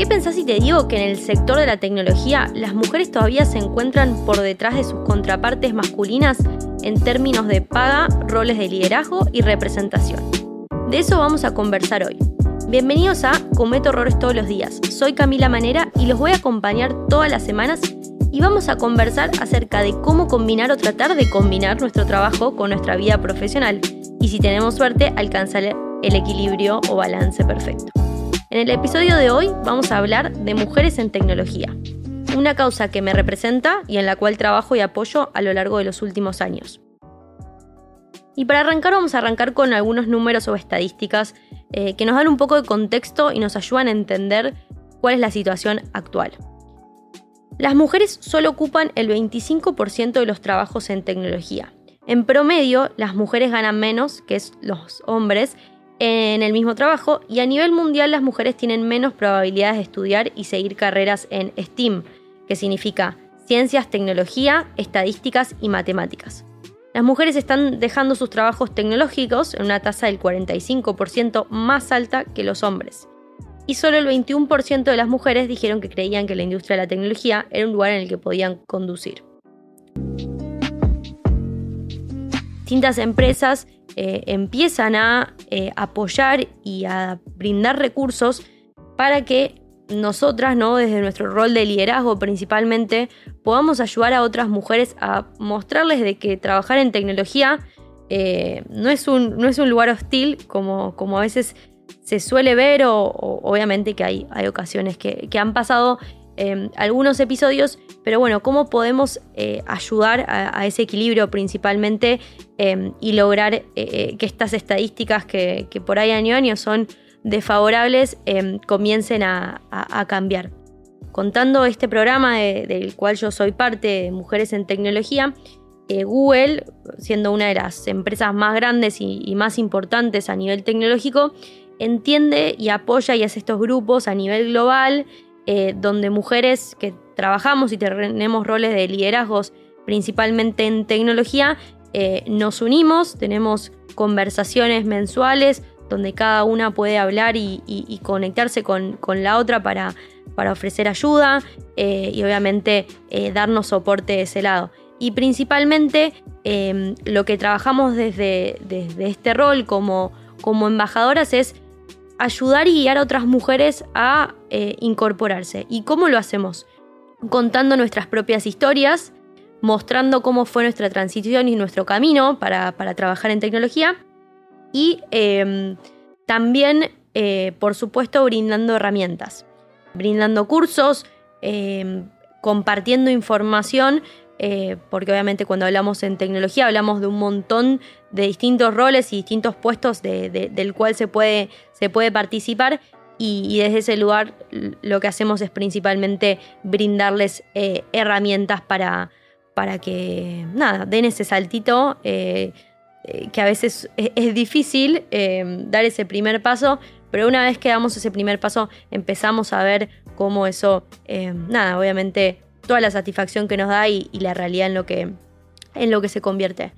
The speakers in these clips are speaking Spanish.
¿Qué pensás si te digo que en el sector de la tecnología las mujeres todavía se encuentran por detrás de sus contrapartes masculinas en términos de paga, roles de liderazgo y representación? De eso vamos a conversar hoy. Bienvenidos a Cometo Errores todos los días. Soy Camila Manera y los voy a acompañar todas las semanas y vamos a conversar acerca de cómo combinar o tratar de combinar nuestro trabajo con nuestra vida profesional y si tenemos suerte alcanzar el equilibrio o balance perfecto. En el episodio de hoy vamos a hablar de mujeres en tecnología, una causa que me representa y en la cual trabajo y apoyo a lo largo de los últimos años. Y para arrancar vamos a arrancar con algunos números o estadísticas eh, que nos dan un poco de contexto y nos ayudan a entender cuál es la situación actual. Las mujeres solo ocupan el 25% de los trabajos en tecnología. En promedio, las mujeres ganan menos que los hombres en el mismo trabajo y a nivel mundial las mujeres tienen menos probabilidades de estudiar y seguir carreras en STEAM, que significa ciencias, tecnología, estadísticas y matemáticas. Las mujeres están dejando sus trabajos tecnológicos en una tasa del 45% más alta que los hombres. Y solo el 21% de las mujeres dijeron que creían que la industria de la tecnología era un lugar en el que podían conducir. Distintas empresas eh, empiezan a eh, apoyar y a brindar recursos para que nosotras, ¿no? desde nuestro rol de liderazgo principalmente, podamos ayudar a otras mujeres a mostrarles de que trabajar en tecnología eh, no, es un, no, es un, lugar hostil como, como, a veces se suele ver o, obviamente que hay, hay ocasiones que, que han pasado Em, algunos episodios, pero bueno, cómo podemos eh, ayudar a, ese equilibrio principalmente em, y lograr eh, eh, que estas estadísticas que, por ahí año a año son desfavorables em, comiencen a, cambiar. Contando este programa del cual yo soy parte, Mujeres en Tecnología, Google, siendo una de las empresas más grandes y, más importantes a nivel tecnológico, entiende y apoya y hace estos grupos a nivel global eh, donde mujeres que trabajamos y tenemos roles de liderazgos principalmente en tecnología, eh, nos unimos, tenemos conversaciones mensuales donde cada una puede hablar y, conectarse con, la otra para, para ofrecer ayuda eh, y obviamente darnos soporte de ese lado. Y principalmente lo que trabajamos desde, desde este rol como, como embajadoras es ayudar y guiar a otras mujeres a eh, incorporarse. ¿Y cómo lo hacemos? Contando nuestras propias historias, mostrando cómo fue nuestra transición y nuestro camino para, trabajar en tecnología y em, también, eh, por supuesto, brindando herramientas, brindando cursos, em, compartiendo información eh, porque obviamente cuando hablamos en tecnología hablamos de un montón de distintos roles y distintos puestos del cual se puede, se puede participar y, desde ese lugar lo que hacemos es principalmente brindarles eh, herramientas para, para que, nada, den ese saltito. Eh, que a veces es, difícil dar ese primer paso, pero una vez que damos ese primer paso empezamos a ver cómo eso, nada, obviamente toda la satisfacción que nos da y, la realidad en lo, que, en lo que se convierte.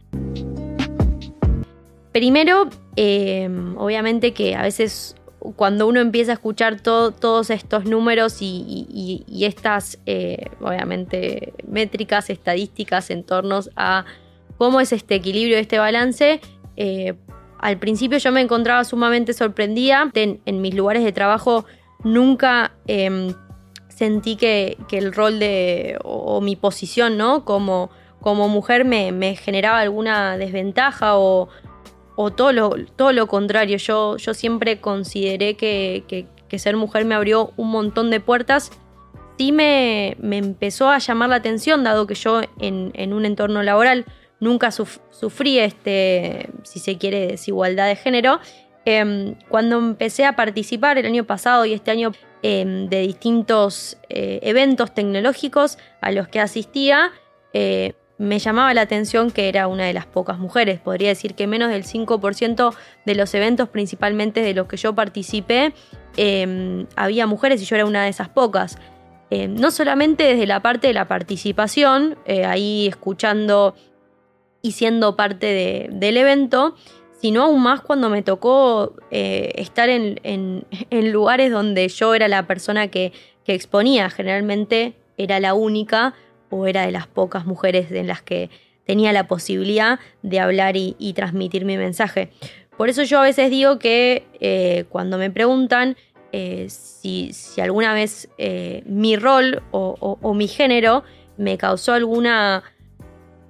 Primero, em, obviamente que a veces cuando uno empieza a escuchar todos estos números y, estas, eh, obviamente, métricas, estadísticas en torno a cómo es este equilibrio, este balance, eh, al principio yo me encontraba sumamente sorprendida. En, mis lugares de trabajo nunca sentí que, el rol de, o, mi posición, ¿no? Como, como mujer me, generaba alguna desventaja o, todo, lo, todo lo contrario. Yo, yo siempre consideré que, ser mujer me abrió un montón de puertas. Sí me, empezó a llamar la atención, dado que yo en, un entorno laboral nunca sufrí, este, si se quiere, desigualdad de género. Em, cuando empecé a participar el año pasado y este año Em, de distintos eh, eventos tecnológicos a los que asistía, eh, me llamaba la atención que era una de las pocas mujeres. Podría decir que menos del 5% de los eventos, principalmente de los que yo participé, em, había mujeres y yo era una de esas pocas. No solamente desde la parte de la participación, eh, ahí escuchando y siendo parte del evento, sino aún más cuando me tocó eh, estar en, lugares donde yo era la persona que, exponía. Generalmente era la única o era de las pocas mujeres en las que tenía la posibilidad de hablar y, transmitir mi mensaje. Por eso yo a veces digo que eh, cuando me preguntan eh, si, alguna vez mi rol o mi género me causó alguna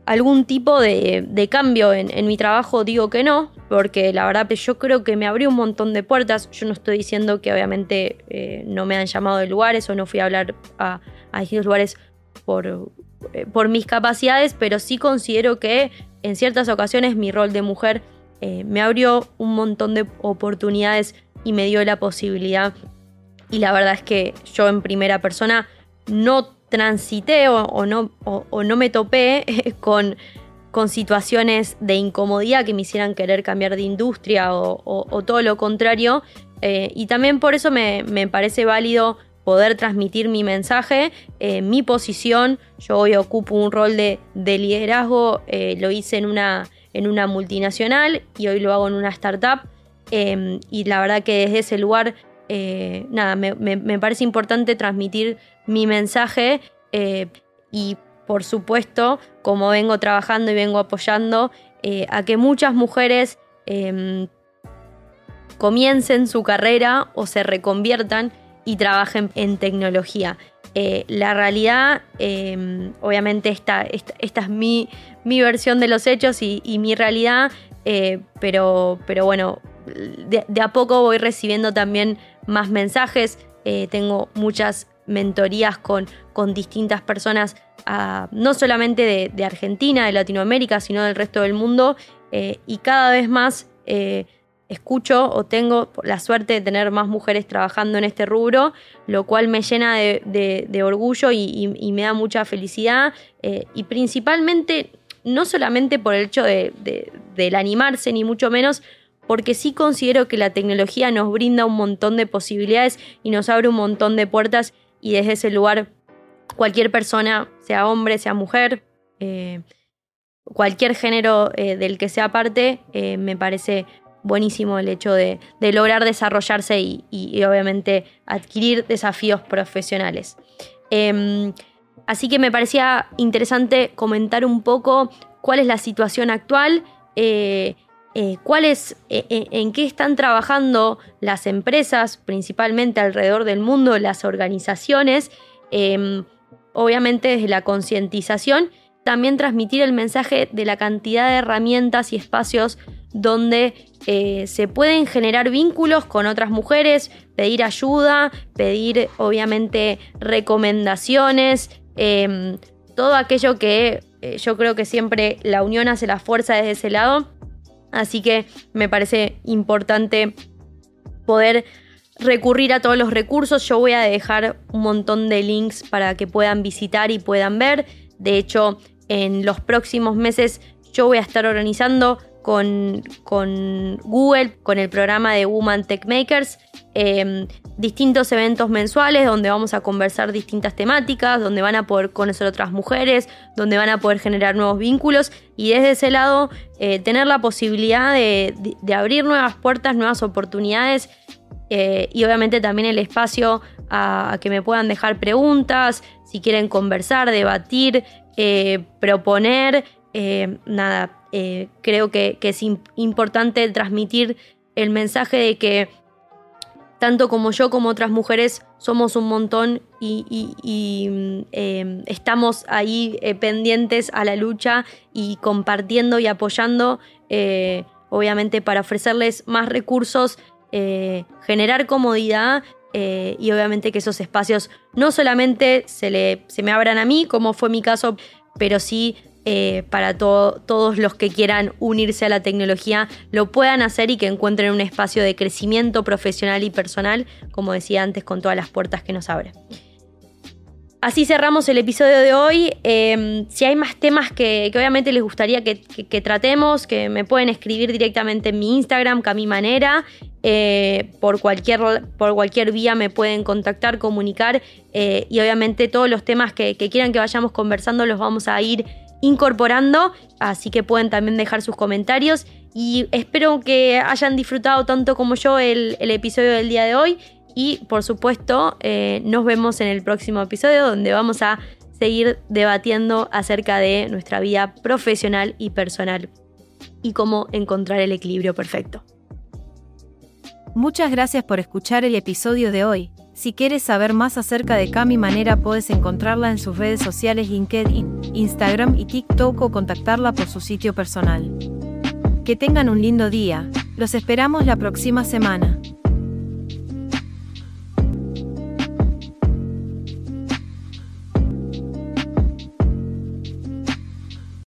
algún tipo de, cambio en, mi trabajo, digo que no, porque la verdad que yo creo que me abrió un montón de puertas. Yo no estoy diciendo que obviamente eh, no me han llamado de lugares o no fui a hablar a, a distintos lugares por, eh, por mis capacidades, pero sí considero que en ciertas ocasiones mi rol de mujer eh, me abrió un montón de oportunidades y me dio la posibilidad. Y la verdad es que yo en primera persona no transité o, no, o, no, me topé con, con, situaciones de incomodidad que me hicieran querer cambiar de industria o, todo lo contrario. Eh, y también por eso me, parece válido poder transmitir mi mensaje, eh, mi posición. Yo hoy ocupo un rol de, liderazgo, eh, lo hice en una, en una multinacional y hoy lo hago en una startup. y la verdad que desde ese lugar nada, me, me, parece importante transmitir mi mensaje y por supuesto, como vengo trabajando y vengo apoyando eh, a que muchas mujeres em, comiencen su carrera o se reconviertan y trabajen en tecnología. Eh, la realidad, em, obviamente esta, esta, es mi, mi, versión de los hechos y, mi realidad, pero, pero bueno, de, de, a poco voy recibiendo también más mensajes, tengo muchas mentorías con, con distintas personas, no solamente de, Argentina, de Latinoamérica, sino del resto del mundo. Eh, y cada vez más eh, escucho o tengo la suerte de tener más mujeres trabajando en este rubro, lo cual me llena de, orgullo y, me da mucha felicidad. Eh, y principalmente, no solamente por el hecho del animarse, ni mucho menos, porque sí considero que la tecnología nos brinda un montón de posibilidades y nos abre un montón de puertas y desde ese lugar cualquier persona, sea hombre, sea mujer, eh, cualquier género eh, del que sea parte, eh, me parece buenísimo el hecho de, lograr desarrollarse y, obviamente adquirir desafíos profesionales. Em, así que me parecía interesante comentar un poco cuál es la situación actual. cuál es, en qué están trabajando las empresas, principalmente alrededor del mundo, las organizaciones, em, obviamente desde la concientización, también transmitir el mensaje de la cantidad de herramientas y espacios donde eh, se pueden generar vínculos con otras mujeres, pedir ayuda, pedir obviamente recomendaciones, em, todo aquello que eh, yo creo que siempre la unión hace la fuerza desde ese lado. Así que me parece importante poder recurrir a todos los recursos. Yo voy a dejar un montón de links para que puedan visitar y puedan ver. De hecho, en los próximos meses yo voy a estar organizando con, con Google, con el programa de Woman Tech Makers, em, distintos eventos mensuales donde vamos a conversar distintas temáticas, donde van a poder conocer otras mujeres, donde van a poder generar nuevos vínculos y desde ese lado eh, tener la posibilidad de, de abrir nuevas puertas, nuevas oportunidades eh, y obviamente también el espacio a, que me puedan dejar preguntas, si quieren conversar, debatir, eh, proponer. Eh, nada, creo que, es importante transmitir el mensaje de que tanto como yo como otras mujeres somos un montón y, em, estamos ahí pendientes a la lucha y compartiendo y apoyando, obviamente para ofrecerles más recursos eh, generar comodidad eh, y obviamente que esos espacios no solamente se, le, se me abran a mí, como fue mi caso, pero sí eh, para todos los que quieran unirse a la tecnología lo puedan hacer y que encuentren un espacio de crecimiento profesional y personal, como decía antes, con todas las puertas que nos abren. Así cerramos el episodio de hoy. Em, si hay más temas que, obviamente les gustaría que, tratemos, que me pueden escribir directamente en mi Instagram, Cami Manera. Eh, por, cualquier, por cualquier vía me pueden contactar, comunicar eh, y obviamente todos los temas que, quieran que vayamos conversando los vamos a ir incorporando, así que pueden también dejar sus comentarios Y espero que hayan disfrutado tanto como yo el, episodio del día de hoy. Y por supuesto, eh, nos vemos en el próximo episodio donde vamos a seguir debatiendo acerca de nuestra vida profesional y personal y cómo encontrar el equilibrio perfecto. Muchas gracias por escuchar el episodio de hoy. Si quieres saber más acerca de Cami Manera, puedes encontrarla en sus redes sociales LinkedIn, Instagram y TikTok o contactarla por su sitio personal. Que tengan un lindo día. Los esperamos la próxima semana.